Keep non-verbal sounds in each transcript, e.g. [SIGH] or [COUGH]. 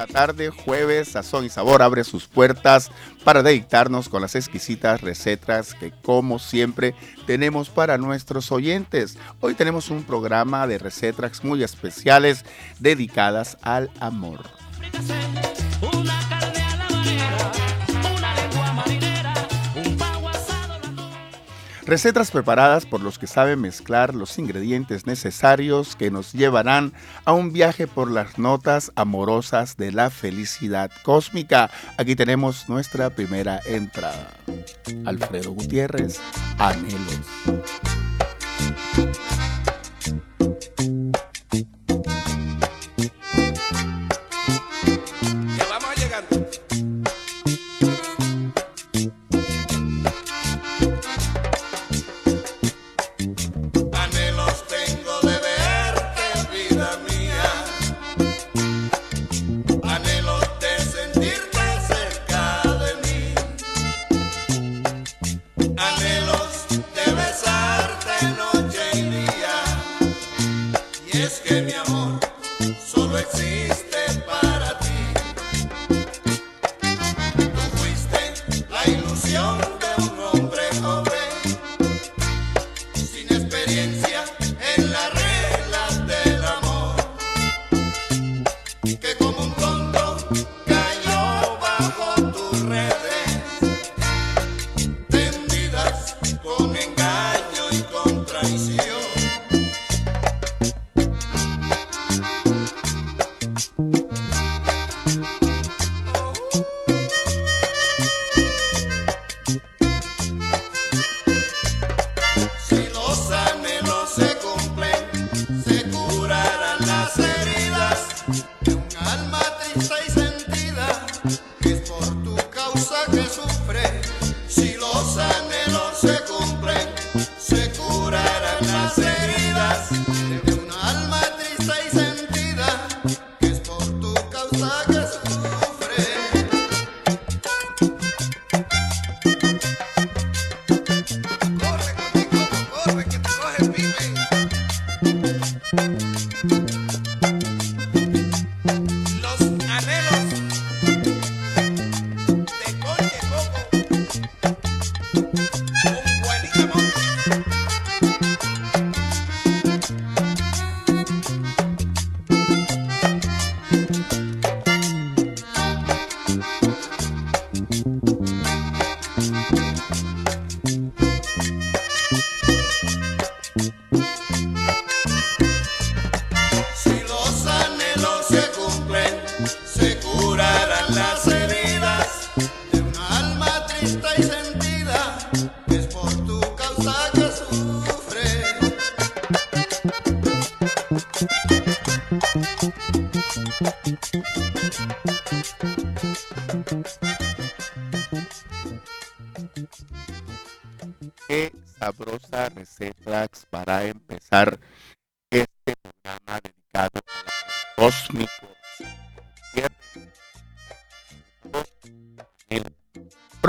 la tarde, jueves, Sazón y Sabor abre sus puertas para deleitarnos con las exquisitas recetas que como siempre tenemos para nuestros oyentes. Hoy tenemos un programa de recetas muy especiales dedicadas al amor. Recetas preparadas por los que saben mezclar los ingredientes necesarios que nos llevarán a un viaje por las notas amorosas de la felicidad cósmica. Aquí tenemos nuestra primera entrada. Alfredo Gutiérrez, Anhelos. Y es que mi amor solo existe para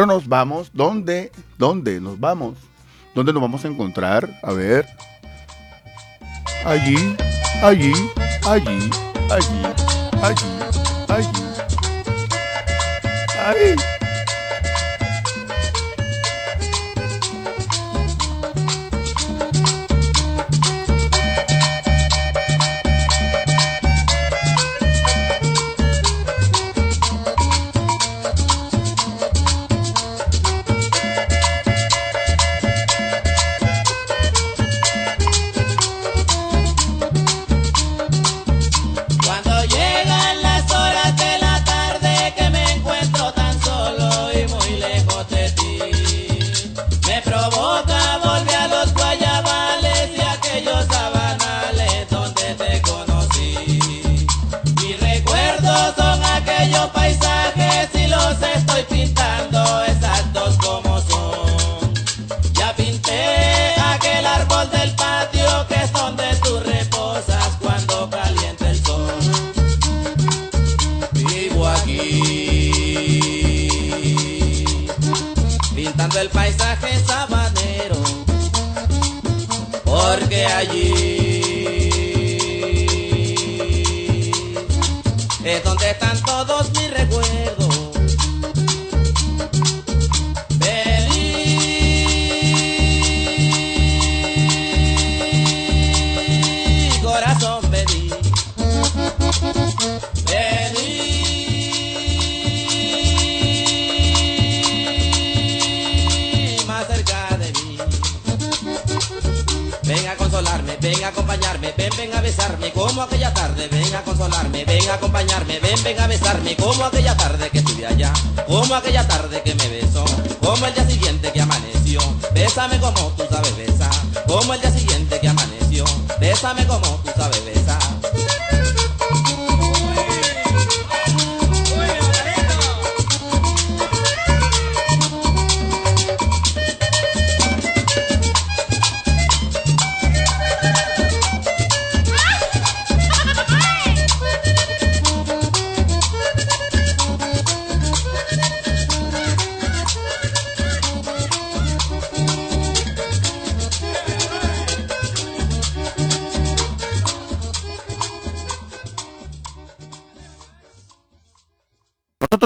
nos vamos? ¿Dónde? ¿Dónde nos vamos? ¿Dónde nos vamos a encontrar? A ver. Allí, allí, allí, allí, allí, allí. Ahí.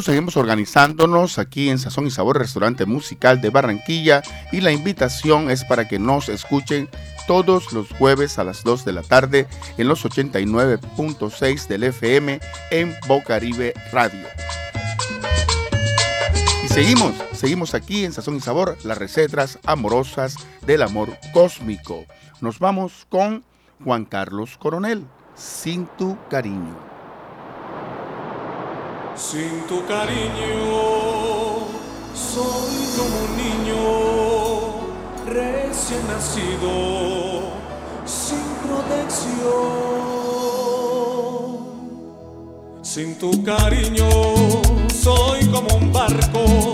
Seguimos organizándonos aquí en Sazón y Sabor Restaurante Musical de Barranquilla y la invitación es para que nos escuchen todos los jueves a las 2 de la tarde en los 89.6 del FM en Bocaribe Radio. Y seguimos, seguimos aquí en Sazón y Sabor, las recetas amorosas del amor cósmico. Nos vamos con Juan Carlos Coronel, Sin tu cariño. Sin tu cariño soy como un niño recién nacido, sin protección. Sin tu cariño soy como un barco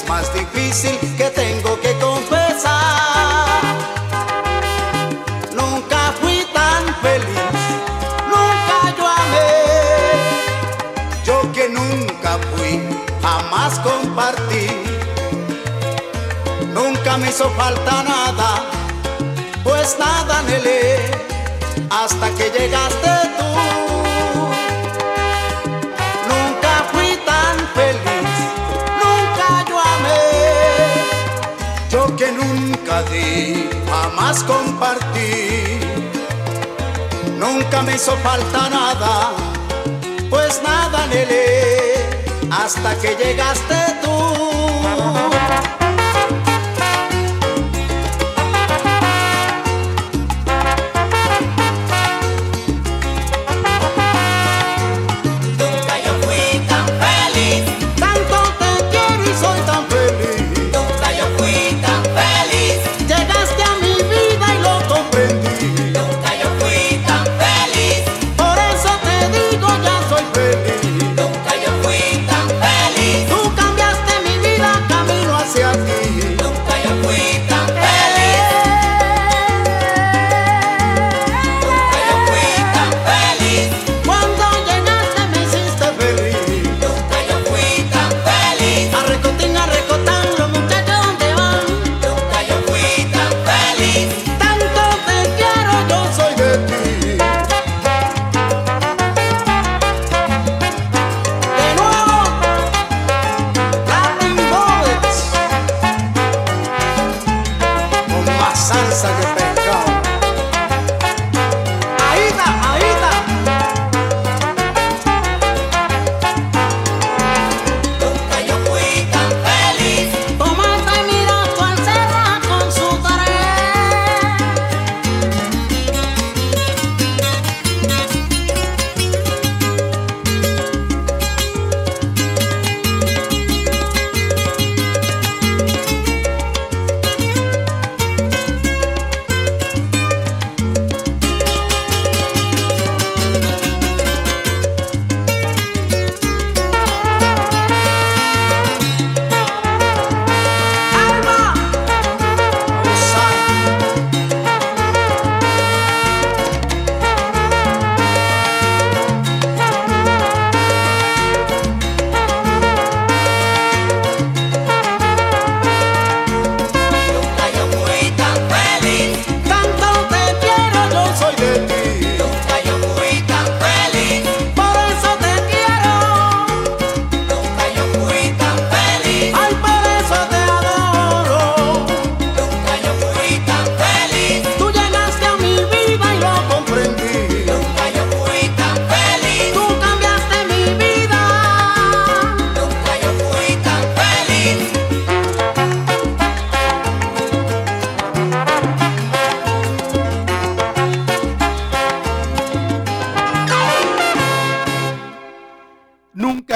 es más difícil que tengo que confesar. Nunca fui tan feliz, nunca yo amé. Yo que nunca fui, jamás compartí. Nunca me hizo falta nada, pues nada anhelé hasta que llegaste tú. jamás compartí. Nunca me hizo falta nada, pues nada anhelé hasta que llegaste tú. Saga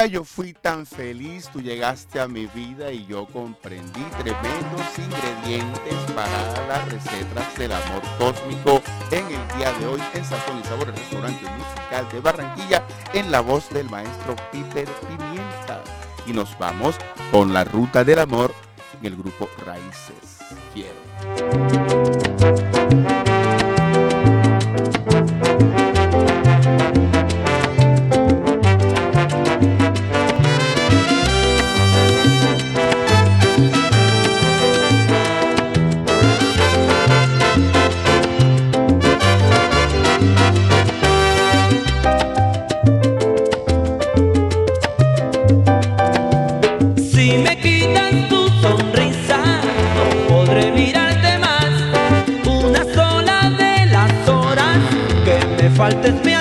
yo fui tan feliz, tú llegaste a mi vida y yo comprendí tremendos ingredientes para las recetas del amor cósmico en el día de hoy en Sazón y Sabor, el restaurante musical de Barranquilla, en la voz del maestro Peter Pimienta. Y nos vamos con la ruta del amor en el grupo Raíces. Quiero. faltes mi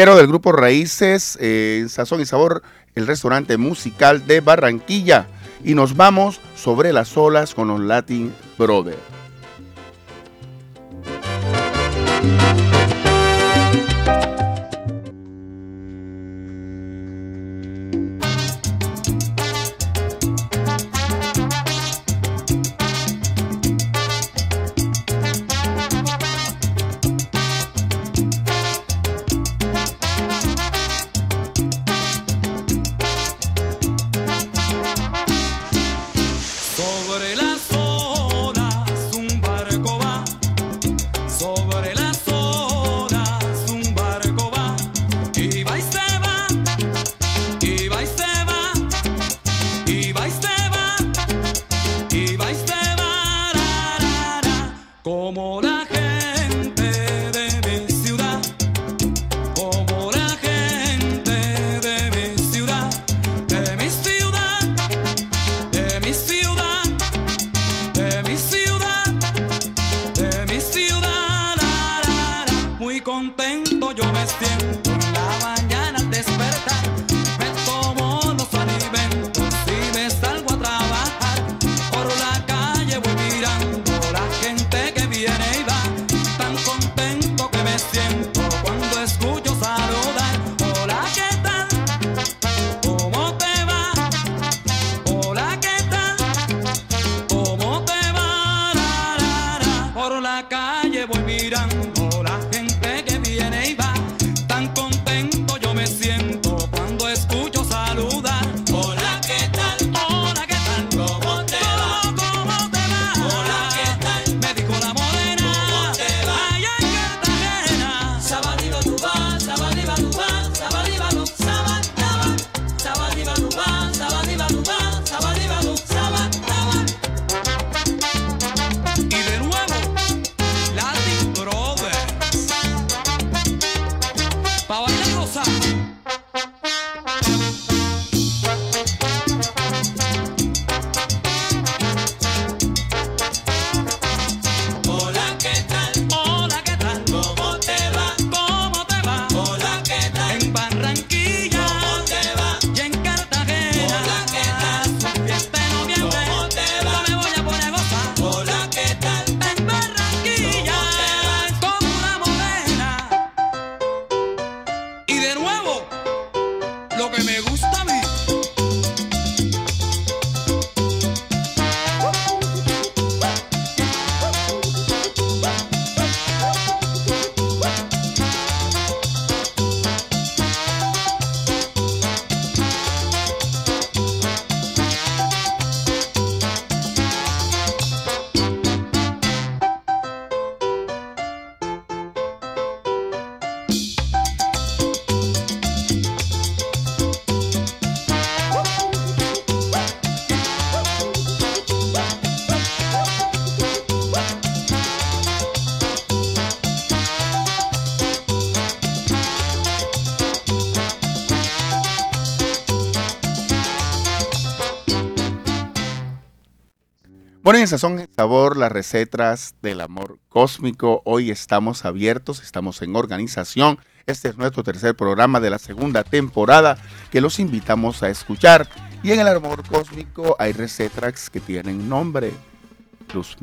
Quiero del grupo Raíces, eh, Sazón y Sabor, el restaurante musical de Barranquilla. Y nos vamos sobre las olas con los Latin Brothers. Ponen en sazón sabor las recetas del amor cósmico. Hoy estamos abiertos, estamos en organización. Este es nuestro tercer programa de la segunda temporada que los invitamos a escuchar. Y en el amor cósmico hay recetas que tienen nombre. Luz.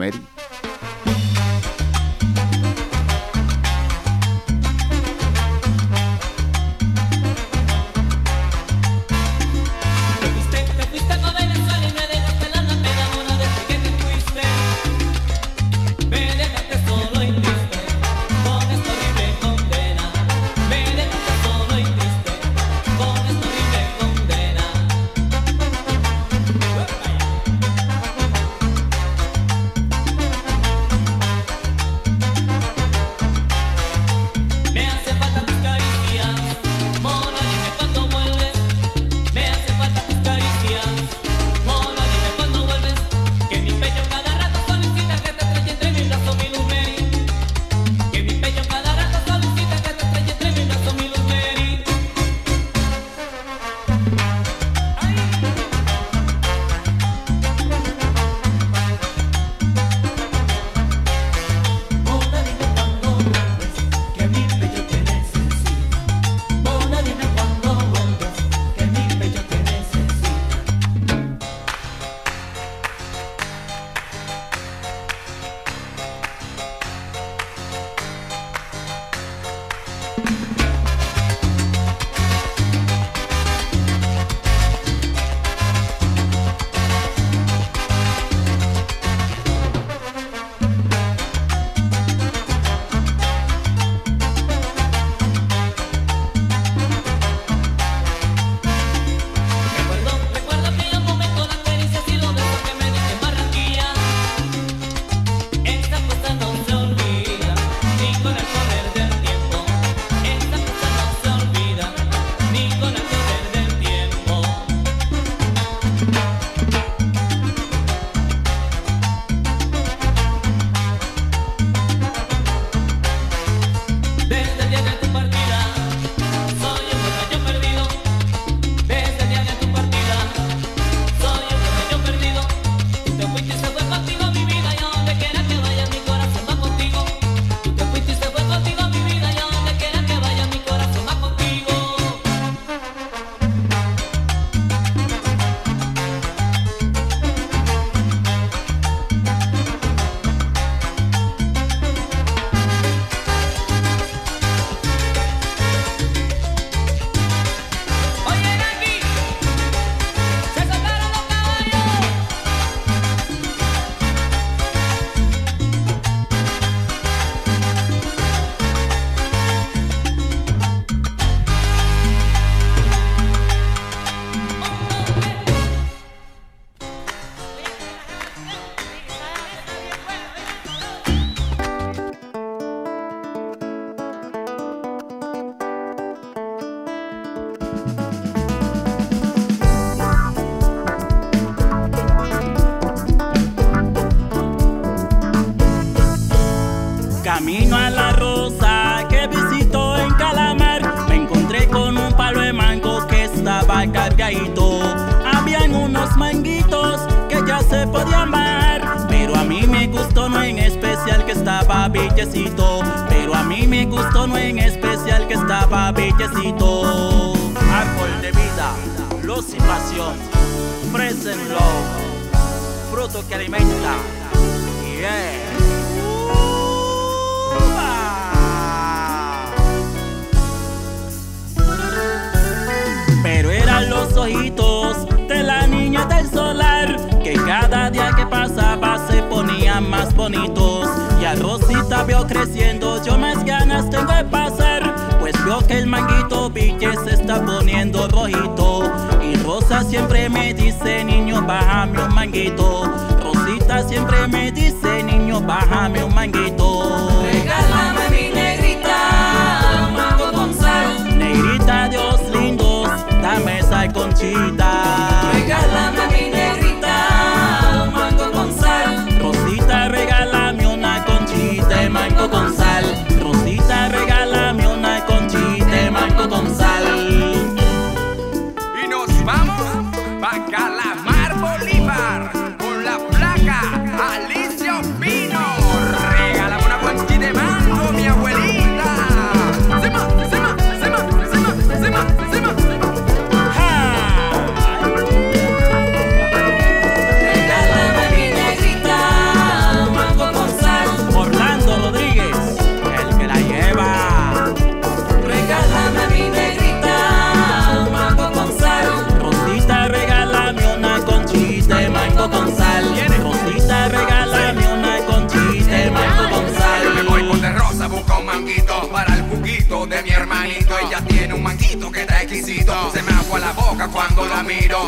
Dice,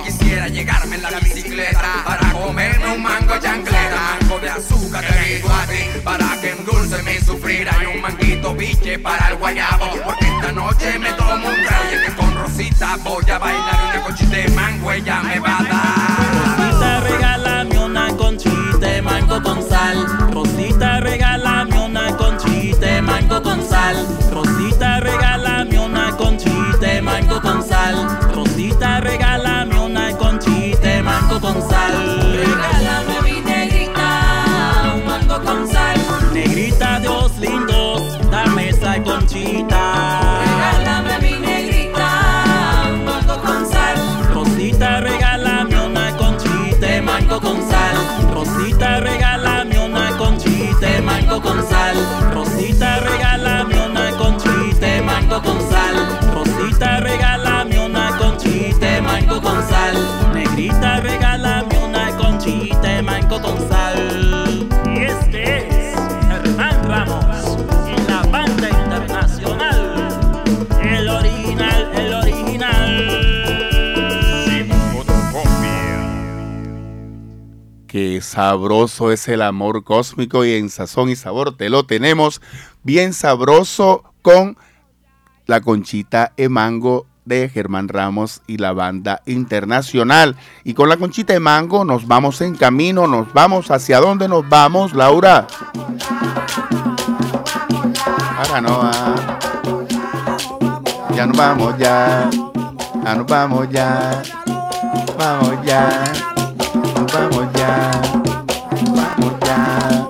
Quisiera llegarme en la bicicleta para comerme un mango chancleta. Mango de azúcar te digo a ti para que endulce mi sufrir. Hay un manguito biche para el guayabo. Porque esta noche me tomo un trago que con Rosita voy a bailar una conchita de mango ella me va a dar. Sabroso es el amor cósmico y en sazón y sabor te lo tenemos bien sabroso con la conchita de mango de Germán Ramos y la banda internacional. Y con la conchita de mango nos vamos en camino, nos vamos hacia dónde nos vamos, Laura. Aranoa. Ya nos vamos ya. Ya nos vamos ya. Vamos ya. Vamos ya. Vamos ya.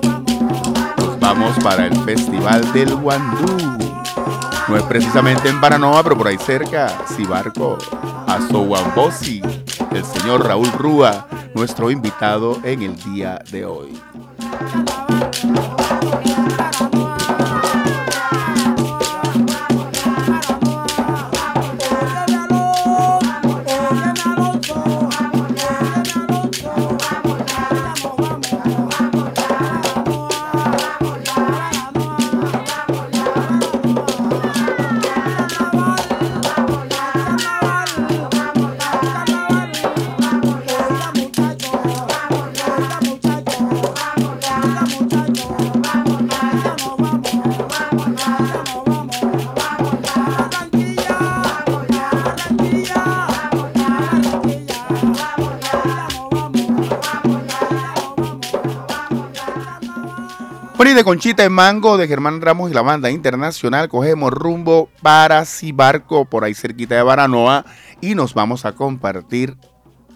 Nos vamos para el Festival del Guandú. No es precisamente en Baranoa, pero por ahí cerca, Sibarco, Azohuambosi, el señor Raúl Rúa, nuestro invitado en el día de hoy. Conchita de Mango de Germán Ramos y la banda internacional cogemos rumbo para Cibarco, por ahí cerquita de Baranoa, y nos vamos a compartir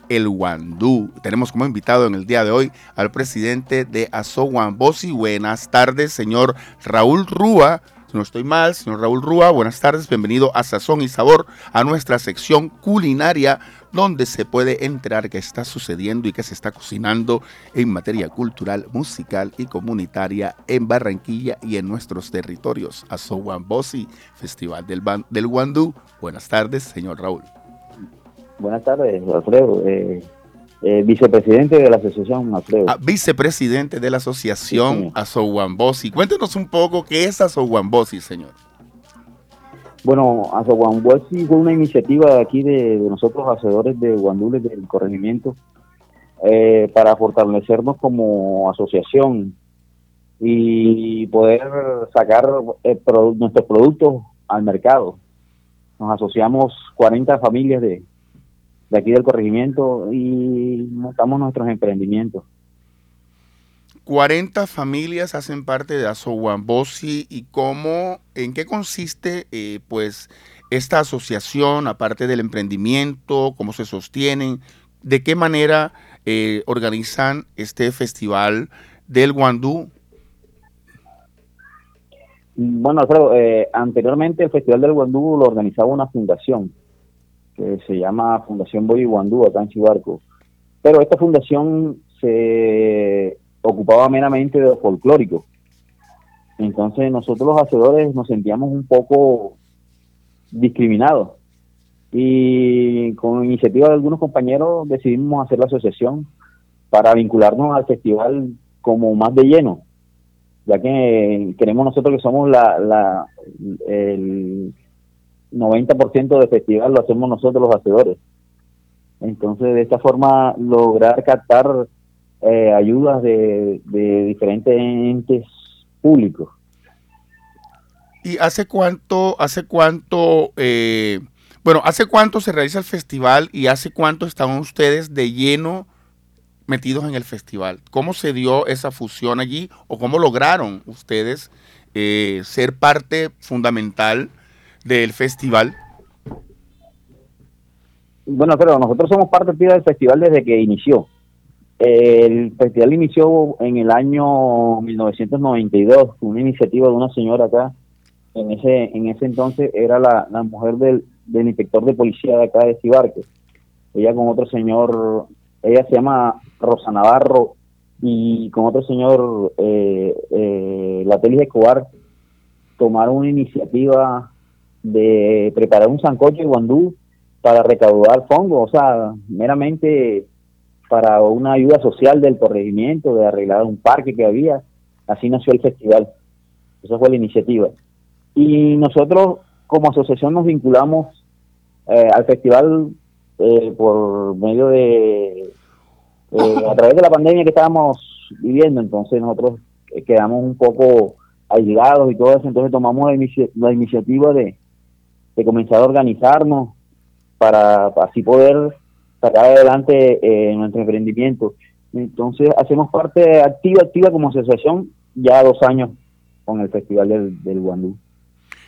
el Guandú. Tenemos como invitado en el día de hoy al presidente de Azoguambosi. Buenas tardes, señor Raúl Rúa. No estoy mal, señor Raúl Rúa, buenas tardes, bienvenido a Sazón y Sabor, a nuestra sección culinaria, donde se puede enterar qué está sucediendo y qué se está cocinando en materia cultural, musical y comunitaria en Barranquilla y en nuestros territorios. Azoguambosi, Festival del, Ban- del Guandú. Buenas tardes, señor Raúl. Buenas tardes, Alfredo. Eh, eh, vicepresidente de la asociación, Alfredo. Ah, vicepresidente de la asociación Sí, señor. Azoguambosi. Cuéntenos un poco qué es Azoguambosi, señor. Bueno, Azoguambosi fue una iniciativa de aquí de, de nosotros, hacedores de guandules del corregimiento, eh, para fortalecernos como asociación y poder sacar eh, nuestros productos al mercado. Nos asociamos 40 familias de, de aquí del corregimiento y montamos nuestros emprendimientos. 40 familias hacen parte de Azoguambosi y cómo, en qué consiste eh, pues esta asociación, aparte del emprendimiento, cómo se sostienen, de qué manera eh, organizan este festival del Guandú. Bueno, Alfredo, eh, anteriormente el Festival del Guandú lo organizaba una fundación que se llama Fundación Boy Guandú acá en Chibarco. Pero esta fundación se ocupaba meramente de lo folclórico. Entonces nosotros los hacedores nos sentíamos un poco discriminados. Y con iniciativa de algunos compañeros decidimos hacer la asociación para vincularnos al festival como más de lleno ya que queremos nosotros que somos la, la el 90% del festival lo hacemos nosotros los hacedores. Entonces, de esta forma, lograr captar eh, ayudas de, de diferentes entes públicos. ¿Y hace cuánto, hace cuánto, eh, bueno, hace cuánto se realiza el festival y hace cuánto están ustedes de lleno metidos en el festival? ¿Cómo se dio esa fusión allí o cómo lograron ustedes eh, ser parte fundamental del festival? Bueno, pero nosotros somos parte activa del festival desde que inició. El festival inició en el año 1992, con una iniciativa de una señora acá. En ese en ese entonces era la, la mujer del, del inspector de policía de acá de Cibarque. Ella con otro señor, ella se llama Rosa Navarro y con otro señor, eh, eh, Latelis Escobar, tomaron una iniciativa de preparar un sancocho de guandú para recaudar fondos, o sea, meramente para una ayuda social del corregimiento, de arreglar un parque que había. Así nació el festival. Esa fue la iniciativa. Y nosotros como asociación nos vinculamos eh, al festival eh, por medio de, eh, a través de la pandemia que estábamos viviendo, entonces nosotros eh, quedamos un poco aislados y todo eso, entonces tomamos la, inici- la iniciativa de, de comenzar a organizarnos para así poder sacar adelante eh, nuestro emprendimiento. Entonces hacemos parte activa, activa como asociación ya dos años con el Festival del, Guandú.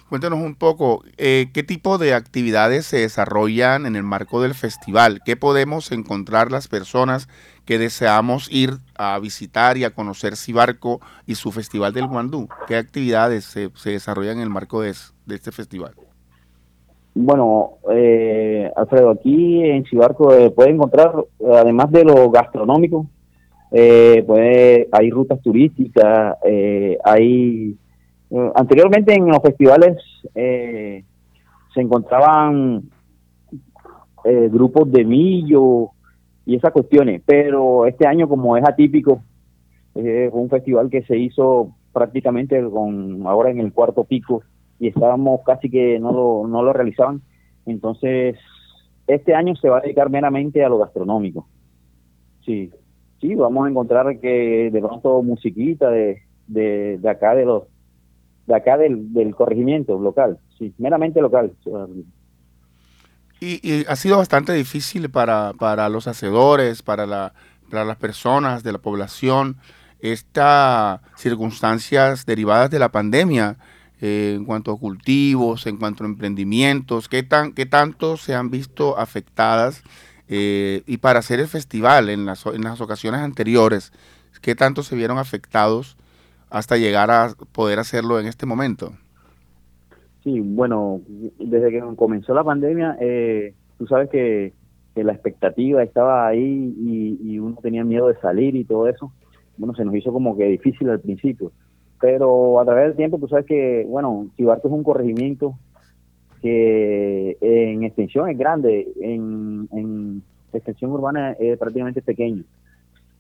Cuéntanos un poco, eh, ¿qué tipo de actividades se desarrollan en el marco del festival? ¿Qué podemos encontrar las personas que deseamos ir a visitar y a conocer Cibarco y su Festival del Guandú? ¿Qué actividades se, se desarrollan en el marco de este festival? Bueno, eh, Alfredo, aquí en Cibarco eh, puede encontrar, además de lo gastronómico, eh, puede, hay rutas turísticas, eh, hay... anteriormente en los festivales se encontraban grupos de millo y esas cuestiones, pero este año como es atípico, fue un festival que se hizo prácticamente con ahora en el cuarto pico y estábamos casi que no lo, no lo realizaban. Entonces, este año se va a dedicar meramente a lo gastronómico. Sí, sí, vamos a encontrar que de pronto musiquita de, de, de acá de los de acá del, del corregimiento local, sí, meramente local. Y, y ha sido bastante difícil para, para los hacedores, para, la, para las personas de la población, estas circunstancias derivadas de la pandemia eh, en cuanto a cultivos, en cuanto a emprendimientos, ¿qué, tan, qué tanto se han visto afectadas eh, y para hacer el festival en las, en las ocasiones anteriores, ¿qué tanto se vieron afectados hasta llegar a poder hacerlo en este momento? Sí, bueno, desde que comenzó la pandemia, eh, tú sabes que, que la expectativa estaba ahí y, y uno tenía miedo de salir y todo eso. Bueno, se nos hizo como que difícil al principio. Pero a través del tiempo, tú sabes que, bueno, Chivarto es un corregimiento que en extensión es grande, en, en extensión urbana es prácticamente pequeño,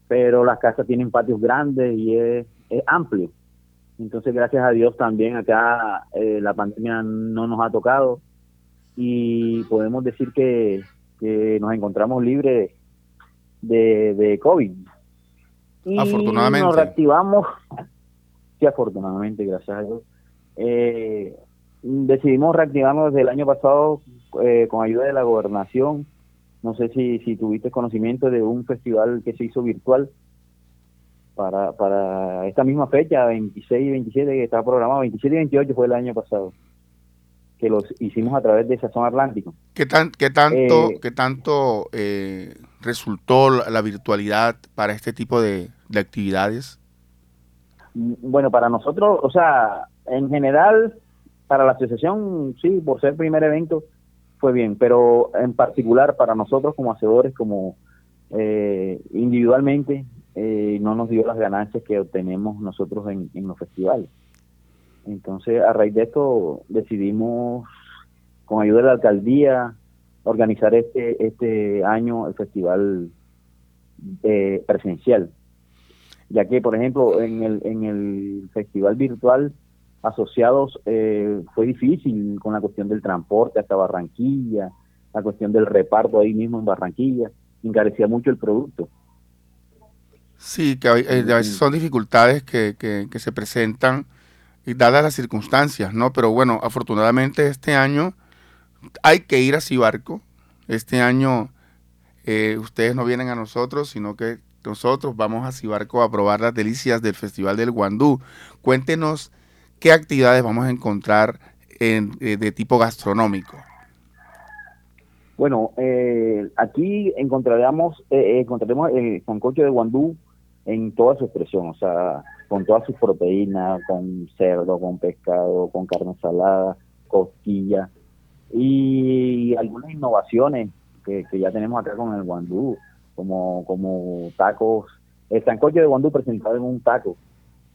pero las casas tienen patios grandes y es, es amplio. Entonces, gracias a Dios también acá eh, la pandemia no nos ha tocado y podemos decir que, que nos encontramos libres de, de COVID. Y Afortunadamente. Nos reactivamos, sí, afortunadamente, gracias a Dios. Eh, decidimos reactivarnos desde el año pasado eh, con ayuda de la gobernación. No sé si, si tuviste conocimiento de un festival que se hizo virtual para, para esta misma fecha, 26 y 27, que estaba programado, 27 y 28 fue el año pasado, que los hicimos a través de Sazón Atlántico. ¿Qué, tan, qué tanto, Eh, qué tanto eh, resultó la, la virtualidad para este tipo de, de actividades? Bueno, para nosotros, o sea, en general, para la asociación, sí, por ser primer evento, fue bien, pero en particular para nosotros como hacedores, como eh, individualmente, eh, no nos dio las ganancias que obtenemos nosotros en, en los festivales. Entonces, a raíz de esto, decidimos, con ayuda de la alcaldía, organizar este, este año el festival eh, presencial ya que por ejemplo en el en el festival virtual asociados eh, fue difícil con la cuestión del transporte hasta Barranquilla la cuestión del reparto ahí mismo en Barranquilla encarecía mucho el producto Sí, que eh, a veces son dificultades que, que- que se presentan dadas las circunstancias, ¿no? Pero bueno, afortunadamente este año hay que ir a Cibarco. Este año eh, ustedes no vienen a nosotros, sino que nosotros vamos a Cibarco a probar las delicias del Festival del Guandú. Cuéntenos qué actividades vamos a encontrar en- eh, de tipo gastronómico. bueno eh, aquí encontraremos eh, encontraremos el sancocho de guandú en toda su expresión o sea con todas sus proteínas con cerdo con pescado con carne salada costilla y algunas innovaciones que ya tenemos acá con el guandú, como, como tacos, el sancocho de guandú presentado en un taco.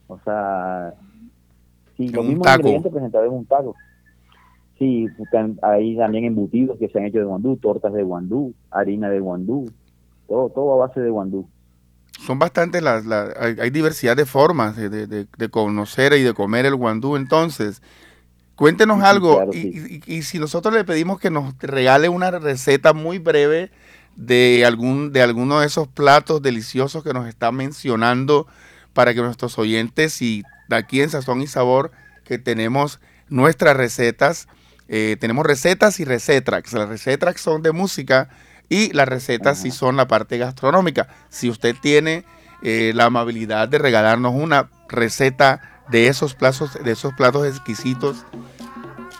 O sea, sí, mismos taco. ingredientes presentados en un taco. Sí, hay también embutidos que se han hecho de guandú, tortas de guandú, harina de guandú, todo, todo a base de guandú. Son bastantes las, las- hay, hay diversidad de formas de, de- de- de conocer y de comer el guandú. Entonces, cuéntenos Sí, algo. claro, y, sí. y- y si nosotros le pedimos que nos regale una receta muy breve de algún de alguno de esos platos deliciosos que nos está mencionando para que nuestros oyentes y de aquí en Sazón y Sabor que tenemos nuestras recetas, eh, tenemos recetas y recetrax. Las recetrax son de música y las recetas sí son la parte gastronómica. Si usted tiene eh, la amabilidad de regalarnos una receta de esos platos, de esos platos exquisitos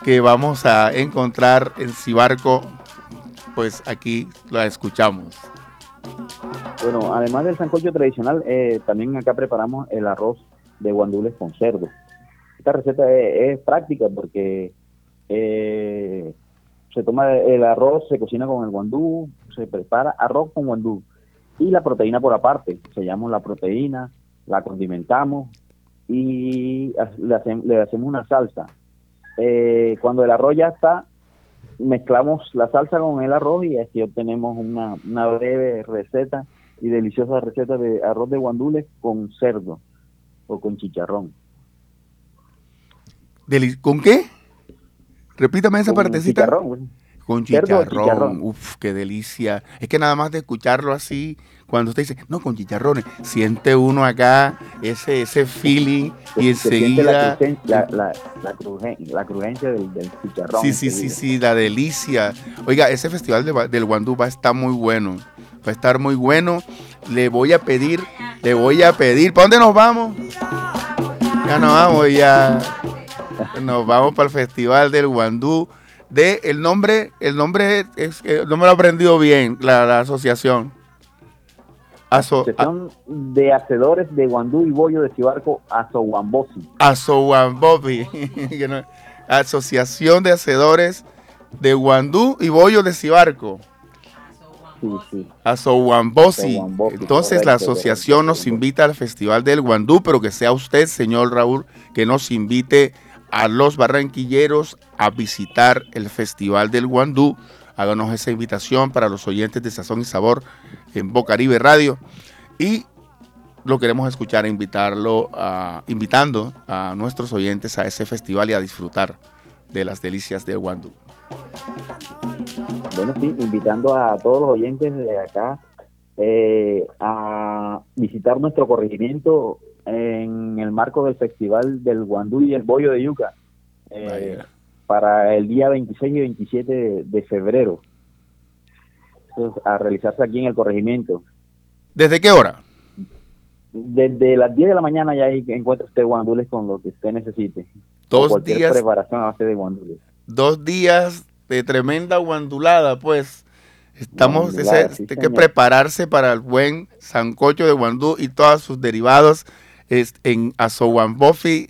que vamos a encontrar en Cibarco, pues aquí la escuchamos. Bueno, además del sancocho tradicional, eh, también acá preparamos el arroz de guandules con cerdo. Esta receta es, práctica porque eh, se toma el arroz, se cocina con el guandú, se prepara arroz con guandú y la proteína por aparte. Sellamos la proteína, la condimentamos y le hacemos una salsa. Eh, cuando el arroz ya está, mezclamos la salsa con el arroz y así obtenemos una, una breve receta y deliciosa receta de arroz de guandules con cerdo o con chicharrón. Deli- ¿Con qué? Repítame esa Con partecita. chicharrón. Con Cerdo chicharrón. chicharrón. Uf, qué delicia. Es que nada más de escucharlo así, cuando usted dice, no, con chicharrones, siente uno acá ese, ese feeling y enseguida... la, la, la, crujen- la crujencia del, del chicharrón. Sí, sí, sí, sí, la delicia. Oiga, ese festival de del Guandú va a estar muy bueno. Va a estar muy bueno. Le voy a pedir, le voy a pedir. ¿Para dónde nos vamos? Ya nos vamos, ya. Nos vamos para el festival del Guandú. de el nombre, el nombre es que no me lo he aprendido bien, la, la asociación. Aso, Asociación de Hacedores de Guandú y Bollo de Cibarco, [LAUGHS] que no- Asociación de Hacedores de Guandú y Bollo de Cibarco. Sí, sí. Entonces la correcto, asociación nos invita al Festival del Guandú, pero que sea usted, señor Raúl, que nos invite a los barranquilleros a visitar el Festival del Guandú. Háganos esa invitación para los oyentes de Sazón y Sabor en Bocaribe Radio. Y lo queremos escuchar, e invitarlo a, invitando a nuestros oyentes a ese festival y a disfrutar de las delicias del Guandú. Bueno, sí, invitando a todos los oyentes de acá eh, a visitar nuestro corregimiento en el marco del Festival del Guandú y el Bollo de Yuca eh. Para el día 26 y 27 de, de febrero. A realizarse aquí en el corregimiento. ¿Desde qué hora? Desde las 10 de la mañana ya ahí encuentra usted guandules con lo que usted necesite. Dos cualquier días preparación a base de guandules. dos días de tremenda guandulada, pues. Estamos, Guandulada, ese- sí, hay que prepararse para el buen sancocho de guandú y todos sus derivados es, en Azohuambosi,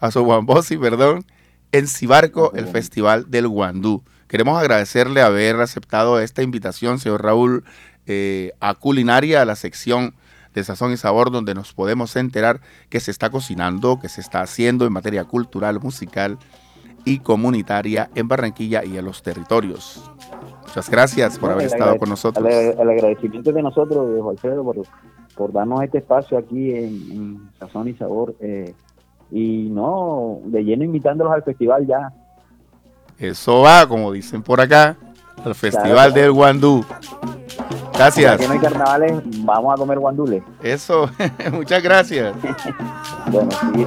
Azohuambosi, perdón, en Cibarco, el Festival del Guandú. Queremos agradecerle haber aceptado esta invitación, señor Raúl, eh, a Culinaria, a la sección de Sazón y Sabor, donde nos podemos enterar que se está cocinando, que se está haciendo en materia cultural, musical y comunitaria en Barranquilla y en los territorios. Muchas gracias por haber el estado con nosotros. El, el agradecimiento de nosotros, de José Alfredo, por, por darnos este espacio aquí en, en Sazón y Sabor. eh, y no, de lleno invitándolos al festival ya. Eso va, como dicen por acá, al Festival Claro. del Guandú. Gracias. que no hay carnavales, vamos a comer guandules. Eso, [LAUGHS] muchas gracias. [LAUGHS] Bueno, sí,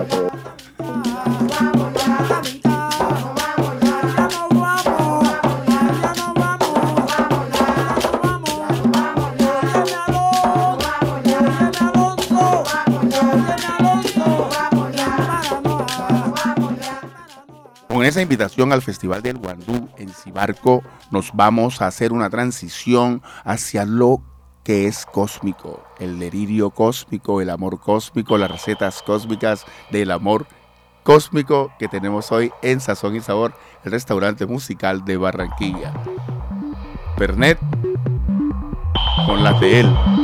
esa invitación al Festival del Guandú en Cibarco, nos vamos a hacer una transición hacia lo que es cósmico, el delirio cósmico, el amor cósmico, las recetas cósmicas del amor cósmico que tenemos hoy en Sazón y Sabor, el restaurante musical de Barranquilla. Pernet con la de él.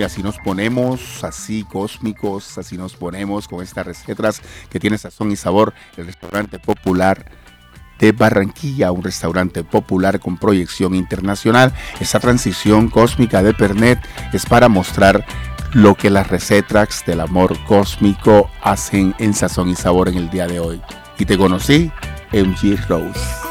Y así nos ponemos, así cósmicos, así nos ponemos con estas recetas que tiene sazón y sabor, el restaurante popular de Barranquilla, un restaurante popular con proyección internacional. Esa transición cósmica de Pernet es para mostrar lo que las recetas del amor cósmico hacen en sazón y sabor en el día de hoy. Y te conocí, MG Rose.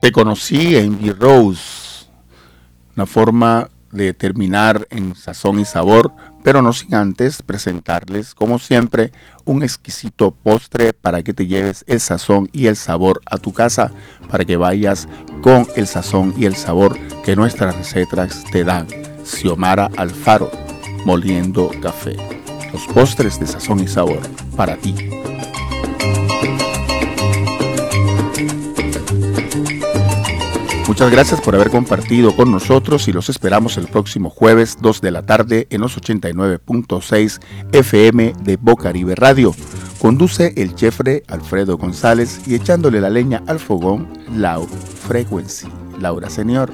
Te conocí en B-Rose, una forma de terminar en sazón y sabor, pero no sin antes presentarles, como siempre, un exquisito postre para que te lleves el sazón y el sabor a tu casa, para que vayas con el sazón y el sabor que nuestras recetas te dan. Xiomara Alfaro, moliendo café. Los postres de sazón y sabor para ti. Muchas gracias por haber compartido con nosotros y los esperamos el próximo jueves 2 de la tarde en los 89.6 FM de Bocaribe Radio. Conduce el jefre Alfredo González y echándole la leña al fogón, Lau Frequency. Laura Señor.